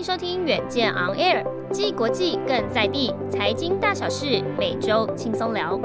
迎收听远见 On Air，既国际更在地，财经大小事每周轻松聊。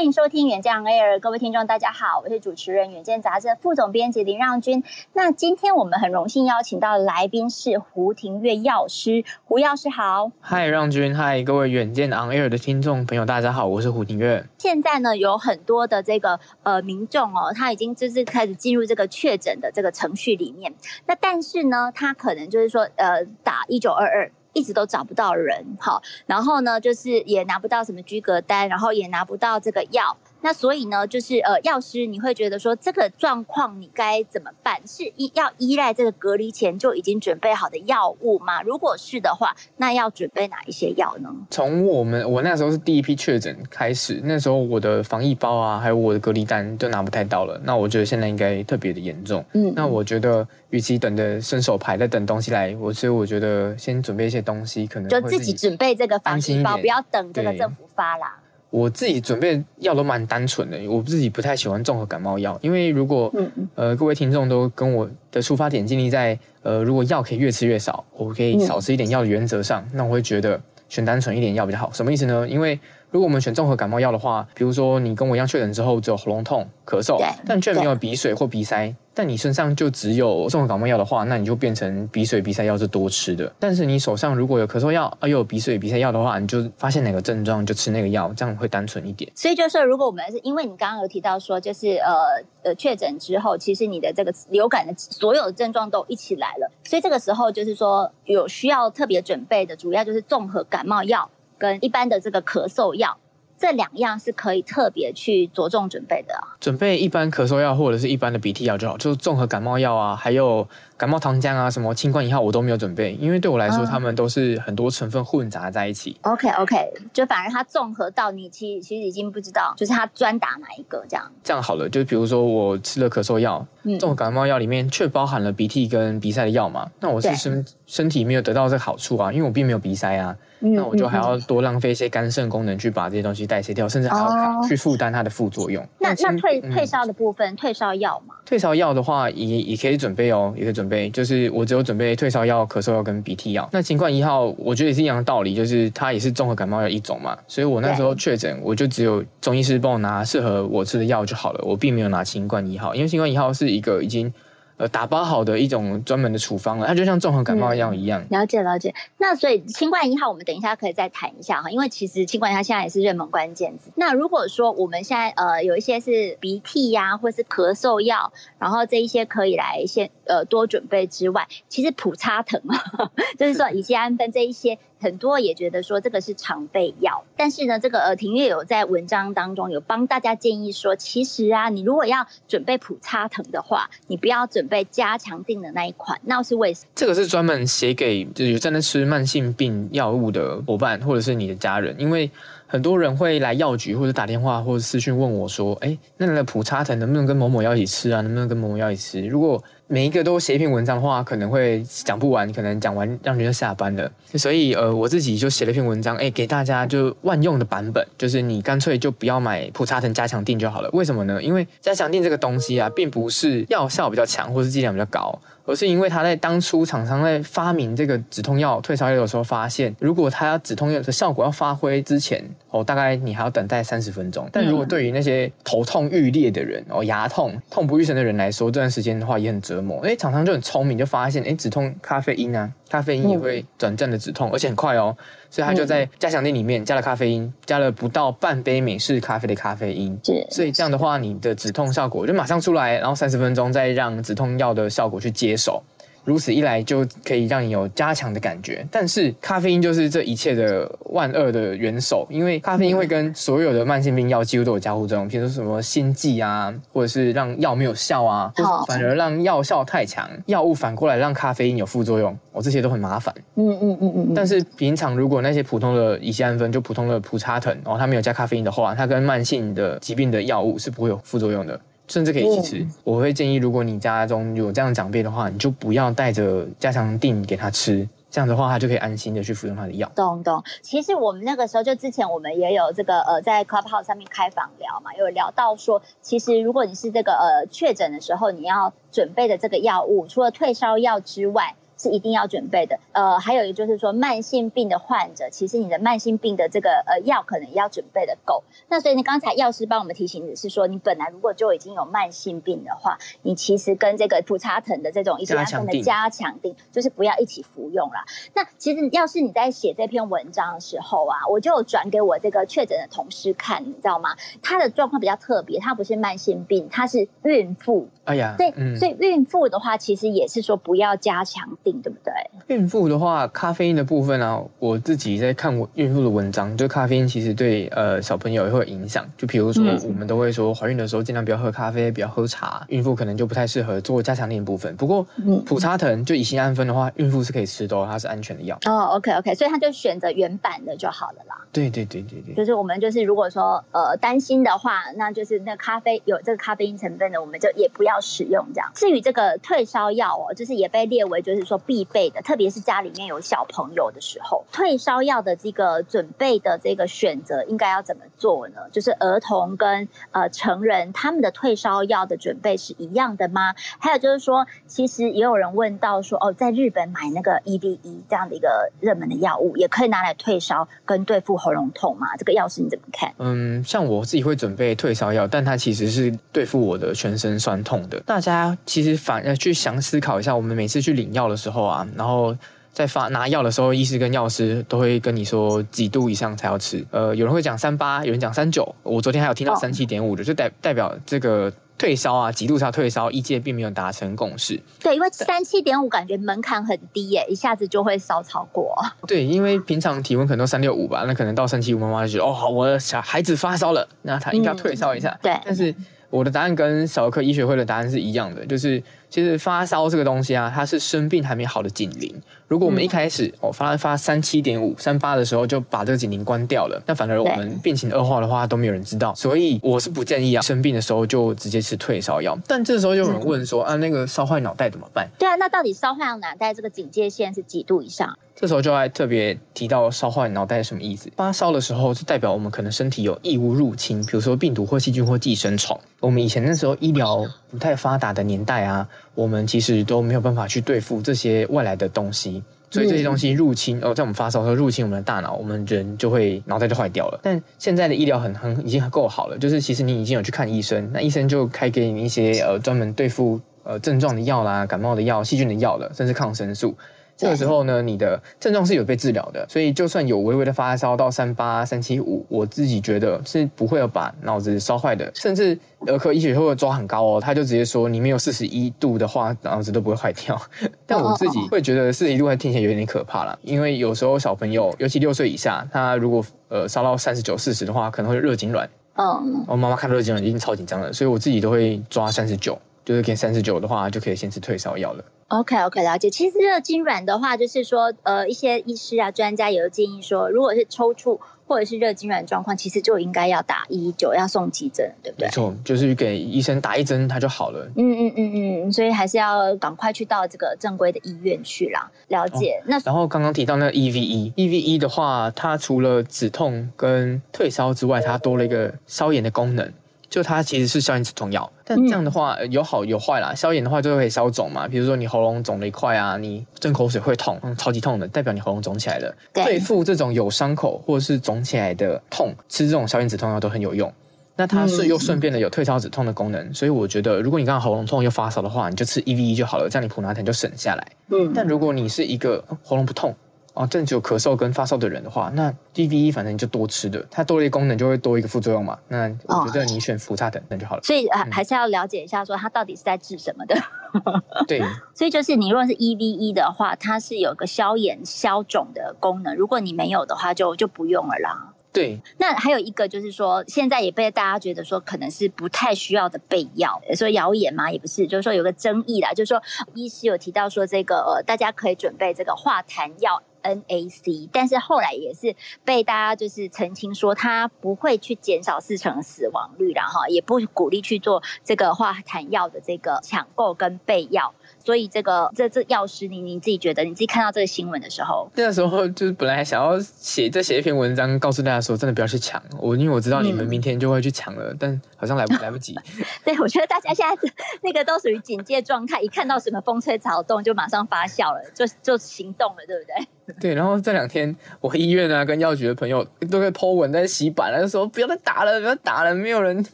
欢迎收听远见 On Air，各位听众大家好，我是主持人远见杂志副总编辑林让君。那今天我们很荣幸邀请到的来宾是胡庭月药师，胡药师好。嗨，让君，嗨，各位远见 On Air 的听众朋友大家好，我是胡庭月。现在呢，有很多的这个呃民众哦，他已经就是开始进入这个确诊的这个程序里面。那但是呢，他可能就是说呃打一九二二。一直都找不到人，好，然后呢，就是也拿不到什么居格单，然后也拿不到这个药。那所以呢，就是呃，药师，你会觉得说这个状况你该怎么办？是依要依赖这个隔离前就已经准备好的药物吗？如果是的话，那要准备哪一些药呢？从我们我那时候是第一批确诊开始，那时候我的防疫包啊，还有我的隔离单都拿不太到了。那我觉得现在应该特别的严重。嗯，那我觉得与其等着伸手牌在等东西来，我所以我觉得先准备一些东西，可能就自己准备这个防疫包，不要等这个政府发啦。我自己准备药都蛮单纯的，我自己不太喜欢综合感冒药，因为如果、嗯、呃各位听众都跟我的出发点建立在呃如果药可以越吃越少，我可以少吃一点药的原则上，嗯、那我会觉得选单纯一点药比较好。什么意思呢？因为如果我们选综合感冒药的话，比如说你跟我一样确诊之后只有喉咙痛、咳嗽，但却没有鼻水或鼻塞。但你身上就只有综合感冒药的话，那你就变成鼻水鼻塞药是多吃的。但是你手上如果有咳嗽药啊，又有鼻水鼻塞药的话，你就发现哪个症状就吃那个药，这样会单纯一点。所以就是说，如果我们是因为你刚刚有提到说，就是呃呃确诊之后，其实你的这个流感的所有的症状都一起来了，所以这个时候就是说有需要特别准备的，主要就是综合感冒药跟一般的这个咳嗽药。这两样是可以特别去着重准备的。准备一般咳嗽药或者是一般的鼻涕药就好，就是综合感冒药啊，还有感冒糖浆啊，什么清冠一号我都没有准备，因为对我来说，他们都是很多成分混杂在一起。OK OK，就反而它综合到你其实其实已经不知道，就是它专打哪一个这样。这样好了，就比如说我吃了咳嗽药，这种感冒药里面却包含了鼻涕跟鼻塞的药嘛，那我是身身体没有得到这个好处啊，因为我并没有鼻塞啊。那我就还要多浪费一些肝肾功能去把这些东西代谢掉，甚至还要去负担它的副作用。那那退退烧的部分，退烧药嘛？退烧药的话也也可以准备哦，也可以准备。就是我只有准备退烧药、咳嗽药跟鼻涕药。那新冠一号，我觉得也是一样的道理，就是它也是综合感冒药一种嘛。所以我那时候确诊，我就只有中医师帮我拿适合我吃的药就好了，我并没有拿新冠一号，因为新冠一号是一个已经。呃，打包好的一种专门的处方了，它就像综合感冒药一样。嗯，了解了解。那所以新冠一号，我们等一下可以再谈一下哈，因为其实新冠一号现在也是热门关键字。那如果说我们现在呃有一些是鼻涕呀，或是咳嗽药，然后这一些可以来先呃多准备之外，其实普拿疼啊，就是说乙酰氨酚这一些。很多也觉得说这个是常备药，但是呢，这个呃庭月有在文章当中有帮大家建议说，其实啊，你如果要准备普拿疼的话，你不要准备加强定的那一款，那是为什么？这个是专门写给就是有在那吃慢性病药物的伙伴或者是你的家人，因为很多人会来药局或者打电话或者私讯问我说，哎，那那个普拿疼能不能跟某某药一起吃啊？能不能跟某某药一起吃？如果每一个都写一篇文章的话，可能会讲不完，可能讲完让人就下班了。所以呃，我自己就写了一篇文章，哎，给大家就万用的版本，就是你干脆就不要买普拿疼加强定就好了。为什么呢？因为加强定这个东西啊，并不是药效比较强，或是剂量比较高。而是因为他在当初厂商在发明这个止痛药、退烧药的时候，发现如果他要止痛药的效果要发挥之前，哦，大概你还要等待三十分钟。但如果对于那些头痛欲裂的人，哦，牙痛、痛不欲生的人来说，这段时间的话也很折磨。哎，厂商就很聪明，就发现，哎，止痛咖啡因啊，咖啡因也会短暂的止痛，而且很快哦。所以他就在加强店里面加了咖啡因，加了不到半杯美式咖啡的咖啡因。所以这样的话，你的止痛效果就马上出来，然后三十分钟再让止痛药的效果去接手，如此一来就可以让你有加强的感觉。但是咖啡因就是这一切的万恶的元首，因为咖啡因会跟所有的慢性病药几乎都有交互作用，比如说什么心悸啊，或者是让药没有效啊，反而让药效太强，药物反过来让咖啡因有副作用，哦，这些都很麻烦。嗯嗯嗯嗯。但是平常如果那些普通的乙酰氨酚，就普通的普查疼，然后它没有加咖啡因的话，它跟慢性的疾病的药物是不会有副作用的。甚至可以一起吃。嗯、我会建议，如果你家中有这样的长辈的话，你就不要带着加强定给他吃，这样的话他就可以安心的去服用他的药。懂懂。其实我们那个时候就之前我们也有这个呃在 Clubhouse 上面开房聊嘛，有聊到说，其实如果你是这个呃确诊的时候，你要准备的这个药物，除了退烧药之外。是一定要准备的。呃，还有一个就是说，慢性病的患者，其实你的慢性病的这个呃药可能也要准备的够。那所以你刚才药师帮我们提醒的是说，你本来如果就已经有慢性病的话，你其实跟这个普查疼的这种乙酰氨酚的加强定，就是不要一起服用啦。那其实要是你在写这篇文章的时候啊，我就有转给我这个确诊的同事看，你知道吗？他的状况比较特别，他不是慢性病，他是孕妇。哎呀，对，嗯、所以孕妇的话，其实也是说不要加强錠，对不对？孕妇的话，咖啡因的部分啊，我自己在看我孕妇的文章，就咖啡因其实对呃小朋友也会有影响。就比如说，我们都会说怀孕的时候尽量不要喝咖啡，不要喝茶，孕妇可能就不太适合做加强錠的部分。不过，普查疼就乙酰氨酚的话，孕妇是可以吃的，它是安全的药。哦，OK OK，所以他就选择原版的就好了啦。对对对对对，就是我们就是如果说呃担心的话，那就是那咖啡有这个咖啡因成分的，我们就也不要使用这样。至于这个退烧药哦，就是也被列为就是说必备的，特别是家里面有小朋友的时候，退烧药的这个准备的这个选择应该要怎么做呢？就是儿童跟呃成人他们的退烧药的准备是一样的吗？还有就是说，其实也有人问到说，哦，在日本买那个 EVE 这样的一个热门的药物，也可以拿来退烧跟对付喉咙痛吗？这个药是你怎么看？嗯，像我自己会准备退烧药，但它其实是对付我的全身酸痛的。大家其实反而去想思考一下，我们每次去领药的时候啊，然后在发拿药的时候，医师跟药师都会跟你说几度以上才要吃。呃，有人会讲三八，有人讲三九。我昨天还有听到三七点五的，就代代表这个退烧啊，几度才要退烧，医界并没有达成共识。对，因为三七点五感觉门槛很低耶，一下子就会烧超过。对，因为平常体温可能都三六五吧，那可能到三七五，妈妈就觉得哦，好，我的小孩子发烧了，那他应该要退烧一下。嗯、对，但是。我的答案跟小儿科医学会的答案是一样的，就是其实发烧这个东西啊，它是生病还没好的警铃。如果我们一开始哦发发三七点五、三八的时候就把这个警铃关掉了，那反而我们病情恶化的话都没有人知道。所以我是不建议啊，生病的时候就直接吃退烧药。但这时候就有人问说啊，那个烧坏脑袋怎么办？对啊，那到底烧坏脑袋这个警戒线是几度以上？这时候就还特别提到烧坏脑袋是什么意思？发烧的时候是代表我们可能身体有异物入侵，比如说病毒或细菌或寄生虫。我们以前那时候医疗不太发达的年代啊，我们其实都没有办法去对付这些外来的东西，所以这些东西入侵哦，在我们发烧的时候入侵我们的大脑，我们人就会脑袋就坏掉了。但现在的医疗很很已经很够好了，就是其实你已经有去看医生，那医生就开给你一些呃专门对付呃症状的药啦、感冒的药、细菌的药了，甚至抗生素。这个时候呢，你的症状是有被治疗的，所以就算有微微的发烧到三八、三七五，我自己觉得是不会有把脑子烧坏的。甚至儿科医学会抓很高哦，他就直接说你没有四十一度的话，脑子都不会坏掉。但我自己会觉得四十一度还听起来有点可怕了，因为有时候小朋友，尤其六岁以下，他如果呃烧到三十九、四十的话，可能会热痉挛。嗯，我妈妈看到热痉挛已经超紧张了，所以我自己都会抓三十九，就是给三十九的话就可以先吃退烧药了。OK OK，了解。其实热痉挛的话，就是说，呃，一些医师啊、专家也有建议说，如果是抽搐或者是热痉挛状况，其实就应该要打一一九，要送急诊，对不对？没错，就是给医生打一针，他就好了。嗯嗯嗯嗯，所以还是要赶快去到这个正规的医院去啦。了解。哦、那然后刚刚提到那个 EVE，EVE 的话，它除了止痛跟退烧之外，它多了一个消炎的功能。就它其实是消炎止痛药，但这样的话有好有坏啦。消炎的话就会消肿嘛，比如说你喉咙肿了一块啊，你吞口水会痛，嗯，超级痛的，代表你喉咙肿起来了。对付这种有伤口或者是肿起来的痛，吃这种消炎止痛药都很有用。那它是又顺便的有退烧止痛的功能，所以我觉得如果你刚好喉咙痛又发烧的话，你就吃 EVE 就好了，这样你普拿疼就省下来。嗯，但如果你是一个喉咙不痛。哦，真的只有咳嗽跟发烧的人的话，那 DVE 反正你就多吃的，它多了一个功能就会多一个副作用嘛。那我觉得你选普沙疼那就好了。所以还还是要了解一下，说它到底是在治什么的。对，所以就是你如果是 EVE 的话，它是有个消炎消肿的功能，如果你没有的话就，就就不用了啦。对，那还有一个就是说，现在也被大家觉得说可能是不太需要的备药，说谣言嘛，也不是，就是说有个争议啦，就是说医师有提到说这个呃，大家可以准备这个化痰药 NAC，但是后来也是被大家就是澄清说，它不会去减少四成死亡率然后，也不鼓励去做这个化痰药的这个抢购跟备药。所以这个这这药师，你你自己觉得，你自己看到这个新闻的时候，那时候就是本来还想要写再写一篇文章，告诉大家说，真的不要去抢。我因为我知道你们明天就会去抢了，嗯、但好像来不 来不及。对，我觉得大家现在那个都属于警戒状态，一看到什么风吹草动就马上发酵了，就就行动了，对不对？对，然后这两天我医院啊跟药局的朋友都在 po 文在洗版了，就说不要再打了，不要打了，没有人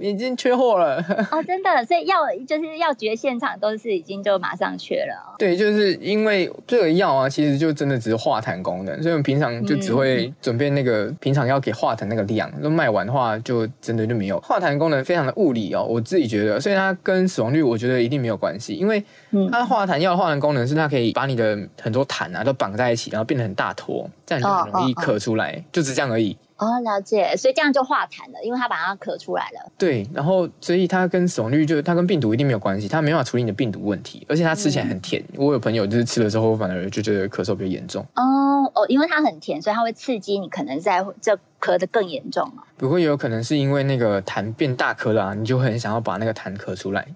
已经缺货了。哦，真的，所以药就是药局的现场都是已经就马上缺了，哦。对，就是因为这个药啊，其实就真的只是化痰功能，所以我们平常就只会准备那个平常要给化痰那个量，那、嗯、卖完的话就真的就没有。化痰功能非常的物理哦，我自己觉得，所以它跟死亡率我觉得一定没有关系，因为它化痰药的化痰功能是它可以把你的很多痰啊都绑在一起，然后变得很大坨，这样就很容易咳出来，oh, oh, oh. 就只这样而已。哦，了解，所以这样就化痰了，因为它把它咳出来了。对，然后所以它跟死亡率就它跟病毒一定没有关系，它没办法处理你的病毒问题，而且它吃起来很甜。嗯、我有朋友就是吃了之后反而就觉得咳嗽比较严重。哦哦，因为它很甜，所以它会刺激你，可能在这咳得更严重。不过也有可能是因为那个痰变大颗了、啊，你就很想要把那个痰咳出来，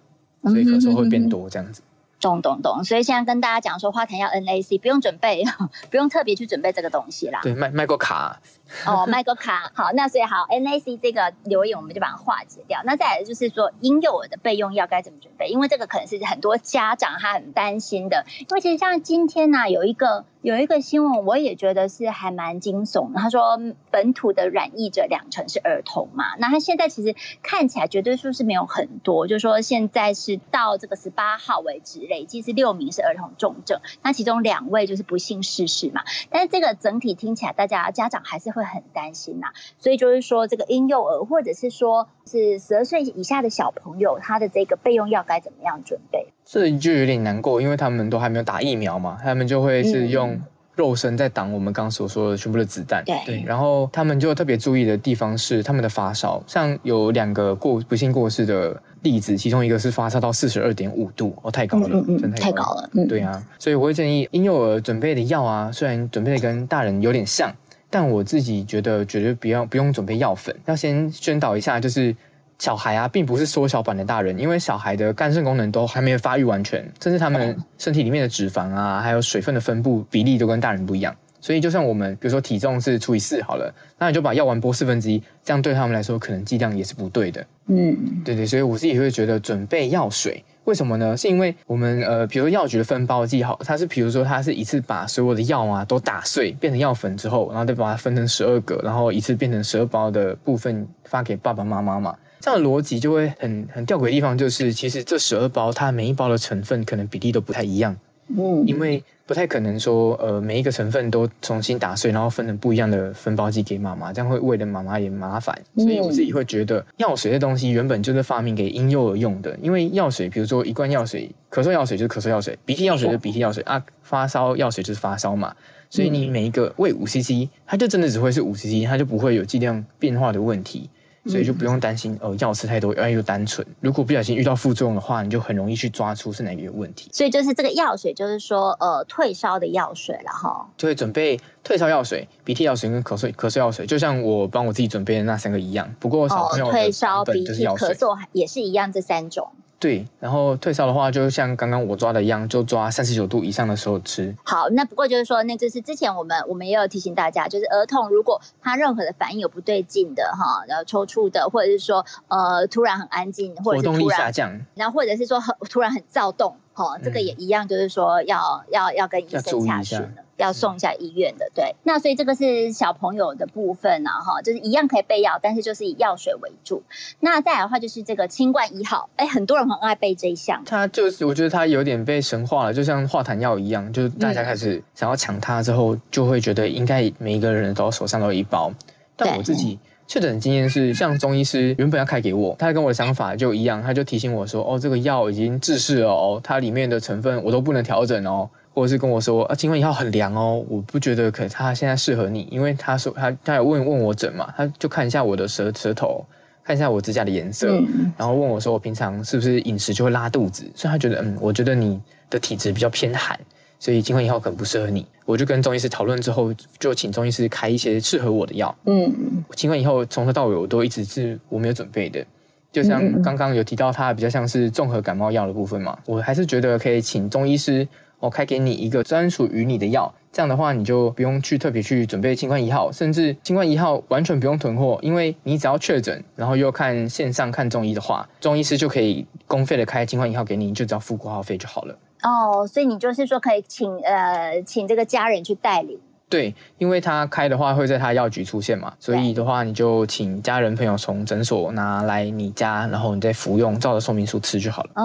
所以咳嗽会变多这样子。嗯懂懂懂，所以现在跟大家讲说，花坛要 NAC 不用准备，不用特别去准备这个东西啦。对，卖卖过卡。哦，卖过卡。好，那所以好 NAC 这个留言我们就把它化解掉。那再来就是说，婴幼儿的备用药该怎么准备？因为这个可能是很多家长他很担心的。因为其实像今天呢、啊，有一个有一个新闻，我也觉得是还蛮惊悚的。他说，本土的染疫者两成是儿童嘛，那他现在其实看起来绝对数是没有很多，就是说现在是到这个十八号为止。累计是六名是儿童重症，那其中两位就是不幸逝世嘛。但是这个整体听起来，大家家长还是会很担心呐。所以就是说，这个婴幼儿或者是说是十二岁以下的小朋友，他的这个备用药该怎么样准备？这就有点难过，因为他们都还没有打疫苗嘛，他们就会是用肉身在挡我们刚刚所说的全部的子弹。对，然后他们就特别注意的地方是他们的发烧，像有两个过不幸过世的。例子，其中一个是发烧到四十二点五度，哦，太高了，嗯嗯嗯、真的太高了。对啊，所以我会建议婴幼儿准备的药啊，虽然准备的跟大人有点像，但我自己觉得绝对不要不用准备药粉，要先宣导一下，就是小孩啊，并不是缩小版的大人，因为小孩的肝肾功能都还没有发育完全，甚至他们身体里面的脂肪啊，还有水分的分布比例都跟大人不一样。所以，就算我们比如说体重是除以四好了，那你就把药丸剥四分之一，这样对他们来说可能剂量也是不对的。嗯，对对，所以我自己会觉得准备药水，为什么呢？是因为我们呃，比如说药局的分包剂好，它是比如说它是一次把所有的药啊都打碎变成药粉之后，然后再把它分成十二个，然后一次变成十二包的部分发给爸爸妈妈嘛。这样的逻辑就会很很吊诡的地方就是，其实这十二包它每一包的成分可能比例都不太一样。嗯，因为。不太可能说，呃，每一个成分都重新打碎，然后分成不一样的分包剂给妈妈，这样会为了妈妈也麻烦。所以我自己会觉得，药水的东西原本就是发明给婴幼儿用的。因为药水，比如说一罐药水，咳嗽药水就是咳嗽药水，鼻涕药水就是鼻涕药水啊，发烧药水就是发烧嘛。所以你每一个喂五 CC，它就真的只会是五 CC，它就不会有剂量变化的问题。所以就不用担心呃，药吃太多，药又单纯。如果不小心遇到副作用的话，你就很容易去抓出是哪个有问题。所以就是这个药水，就是说呃退烧的药水了哈。就会准备退烧药水、鼻涕药水跟咳嗽咳嗽药水，就像我帮我自己准备的那三个一样。不过小朋友、哦、退烧、鼻涕、咳嗽也是一样，这三种。对，然后退烧的话，就像刚刚我抓的一样，就抓三十九度以上的时候吃。好，那不过就是说，那就是之前我们我们也有提醒大家，就是儿童如果他任何的反应有不对劲的哈，然后抽搐的，或者是说呃突然很安静，或者是突然活动力下降，然后或者是说很突然很躁动，哈，这个也一样，就是说要要要跟医生下去了。要送一下医院的。对，那所以这个是小朋友的部分啊，哈，就是一样可以备药，但是就是以药水为主。那再来的话就是这个清冠一号，哎，很多人很爱背这一项。它就是我觉得它有点被神化了，就像化痰药一样，就是大家开始想要抢它之后，就会觉得应该每一个人都手上都有一包。但我自己。确诊的经验是，像中医师原本要开给我，他跟我的想法就一样，他就提醒我说：“哦，这个药已经制式了哦，它里面的成分我都不能调整哦。”或者是跟我说：“啊，清冠一号很凉哦，我不觉得可他现在适合你，因为他说他他有问问我诊嘛，他就看一下我的舌舌头，看一下我指甲的颜色，嗯、然后问我说我平常是不是饮食就会拉肚子，所以他觉得嗯，我觉得你的体质比较偏寒。”所以清冠一号可能不适合你，我就跟中医师讨论之后，就请中医师开一些适合我的药。嗯，清冠一号从头到尾我都一直是我没有准备的，就像刚刚有提到它比较像是综合感冒药的部分嘛，我还是觉得可以请中医师我开给你一个专属于你的药，这样的话你就不用去特别去准备新冠一号，甚至新冠一号完全不用囤货，因为你只要确诊，然后又看线上看中医的话，中医师就可以公费的开新冠一号给你，你就只要付挂号费就好了。哦，所以你就是说可以请呃请这个家人去代理？对，因为他开的话会在他药局出现嘛，所以的话你就请家人朋友从诊所拿来你家，然后你再服用，照着说明书吃就好了。哦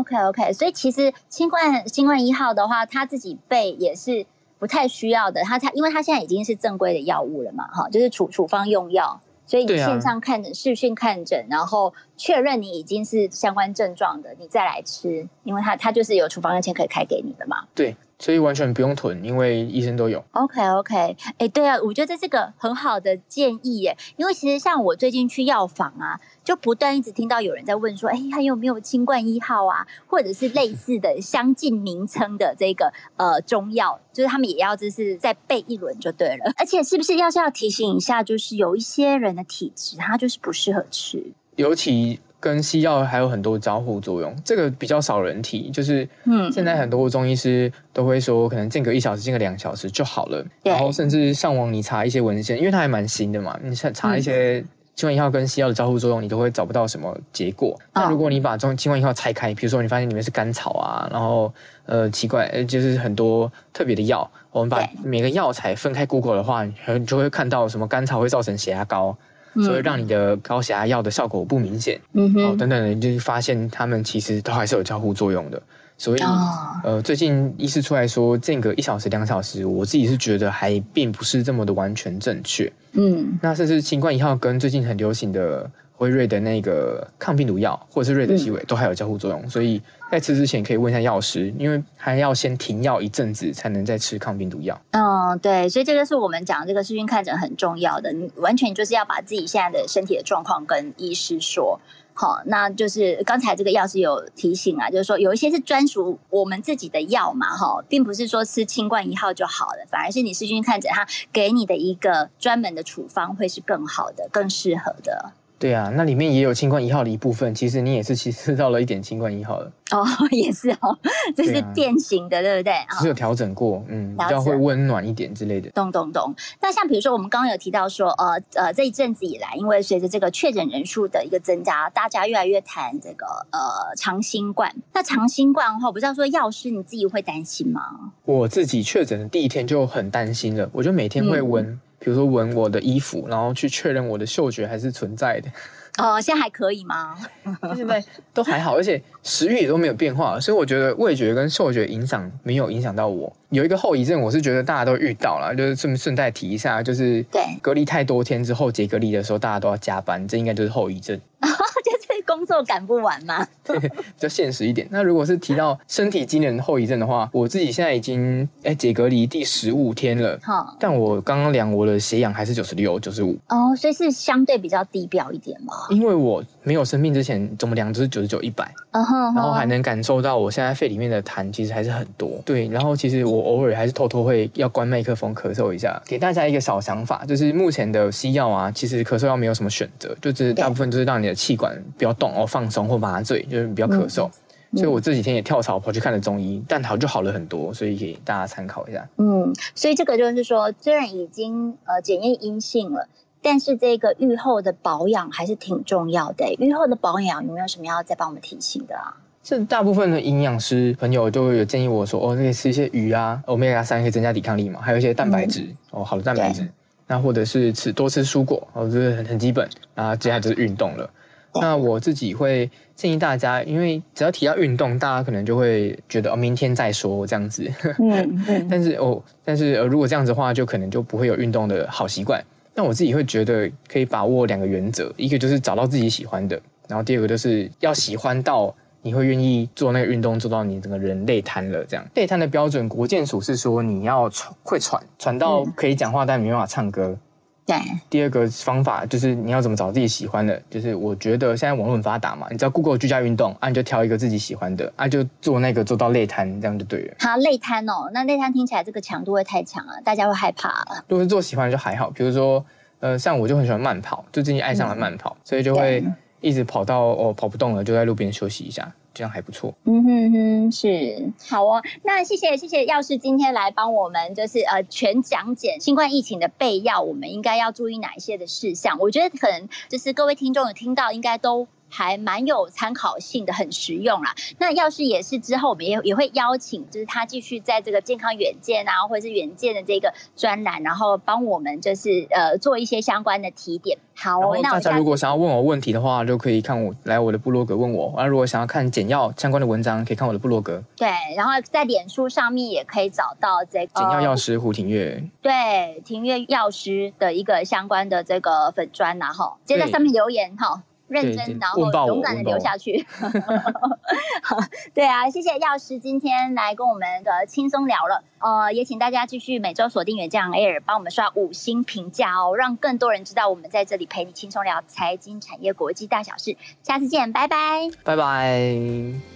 ，OK OK，所以其实新冠新冠一号的话，他自己备也是不太需要的，他他因为他现在已经是正规的药物了嘛，哈，就是处处方用药。所以你线上看诊、视讯看诊，然后确认你已经是相关症状的，你再来吃，因为他他就是有处方签可以开给你的嘛。对。所以完全不用囤，因为医生都有。OK OK，哎、欸，对啊，我觉得这是个很好的建议耶。因为其实像我最近去药房啊，就不断一直听到有人在问说，哎、欸，还有没有清冠一号啊，或者是类似的 相近名称的这个呃中药，就是他们也要就是再备一轮就对了。而且是不是要是要提醒一下，就是有一些人的体质，他就是不适合吃，尤其。跟西药还有很多交互作用，这个比较少人提。就是，嗯，现在很多中医师都会说，可能间隔一小时、间隔两小时就好了。然后甚至上网你查一些文献，因为它还蛮新的嘛，你查一些清冠一号跟西药的交互作用，你都会找不到什么结果。那如果你把中清冠一号拆开，比如说你发现里面是甘草啊，然后呃奇怪，就是很多特别的药，我们把每个药材分开 Google 的话，你就会看到什么甘草会造成血压高。所以让你的高血压药的效果不明显，嗯哼，哦，等等的，你就发现他们其实都还是有交互作用的。所以，哦、呃，最近医师出来说间隔一小时、两小时，我自己是觉得还并不是这么的完全正确。嗯，那甚至新冠一号跟最近很流行的。辉瑞的那个抗病毒药，或者是瑞德西韦，都还有交互作用，嗯、所以在吃之前可以问一下药师，因为还要先停药一阵子，才能再吃抗病毒药。嗯，对，所以这个是我们讲这个视讯看诊很重要的，你完全就是要把自己现在的身体的状况跟医师说。好，那就是刚才这个药师有提醒啊，就是说有一些是专属我们自己的药嘛，哈，并不是说吃清冠一号就好了，反而是你视讯看诊，他给你的一个专门的处方会是更好的、更适合的。对啊，那里面也有清冠一号的一部分，其实你也是其实吃到了一点清冠一号的哦，也是哦，这是变形的，对，不对？是有调整过，嗯，比较会温暖一点之类的。懂懂懂。那像比如说我们刚刚有提到说，呃呃，这一阵子以来，因为随着这个确诊人数的一个增加，大家越来越谈这个呃长新冠。那长新冠的话，我不知道说药师你自己会担心吗？我自己确诊的第一天就很担心了，我就每天会闻。嗯比如说闻我的衣服，然后去确认我的嗅觉还是存在的。哦，现在还可以吗？现在都还好，而且食欲也都没有变化，所以我觉得味觉跟嗅觉影响没有影响到我。有一个后遗症，我是觉得大家都遇到了，就是顺顺带提一下，就是对隔离太多天之后解隔离的时候，大家都要加班，这应该就是后遗症。工作赶不完吗？对，比较现实一点。那如果是提到身体机能后遗症的话，我自己现在已经哎解隔离第十五天了。好，但我刚刚量我的血氧还是九十六、九十五。哦，所以是相对比较低标一点嘛。因为我没有生病之前，怎么量都是九十九、一百。然后还能感受到我现在肺里面的痰其实还是很多。对，然后其实我偶尔还是偷偷会要关麦克风咳嗽一下。给大家一个小想法，就是目前的西药啊，其实咳嗽药没有什么选择，就是大部分就是让你的气管比较动哦，放松或麻醉，就是比较咳嗽。嗯、所以我这几天也跳槽跑去看了中医，但好就好了很多，所以给大家参考一下。嗯，所以这个就是说，虽然已经呃检验阴性了，但是这个愈后的保养还是挺重要的。愈后的保养有没有什么要再帮我们提醒的啊？这大部分的营养师朋友都有建议我说，哦，可以吃一些鱼啊，Omega 三可以增加抵抗力嘛，还有一些蛋白质、嗯、哦，好的蛋白质。那或者是吃多吃蔬果哦，这是很很基本。然后接下来就是运动了。那我自己会建议大家，因为只要提到运动，大家可能就会觉得哦，明天再说这样子。嗯嗯。但是哦，但是呃，如果这样子的话，就可能就不会有运动的好习惯。那我自己会觉得可以把握两个原则，一个就是找到自己喜欢的。然后第二个就是要喜欢到你会愿意做那个运动，做到你整个人累瘫了这样。累瘫的标准，国健署是说你要喘，会喘，喘到可以讲话，但没办法唱歌。对。第二个方法就是你要怎么找自己喜欢的，就是我觉得现在网络很发达嘛，你知道 Google 居家运动，啊你就挑一个自己喜欢的，啊就做那个做到累瘫，这样就对了。好，累瘫哦，那累瘫听起来这个强度会太强了，大家会害怕。如果是做喜欢就还好，比如说呃像我就很喜欢慢跑，就最近爱上了慢跑，嗯、所以就会。一直跑到哦跑不动了，就在路边休息一下，这样还不错。嗯哼哼，是好哦。那谢谢谢谢药师今天来帮我们，就是呃全讲解新冠疫情的备药，我们应该要注意哪一些的事项？我觉得可能就是各位听众有听到，应该都。还蛮有参考性的，很实用啦。那要是也是之后，我们也也会邀请，就是他继续在这个健康远见啊，或者是远见的这个专栏，然后帮我们就是呃做一些相关的提点。好，那大家如果想要问我问题的话，就可以看我来我的部落格问我。那如果想要看简要相关的文章，可以看我的部落格。对，然后在脸书上面也可以找到这个简要药师胡庭月。对，庭月药师的一个相关的这个粉砖，然后直接在上面留言哈。认真，然后勇敢的留下去。对啊，谢谢药师今天来跟我们的轻松聊了。呃，也请大家继续每周锁定远见 Air，帮我们刷五星评价哦，让更多人知道我们在这里陪你轻松聊财经、产业、国际大小事。下次见，拜拜，拜拜。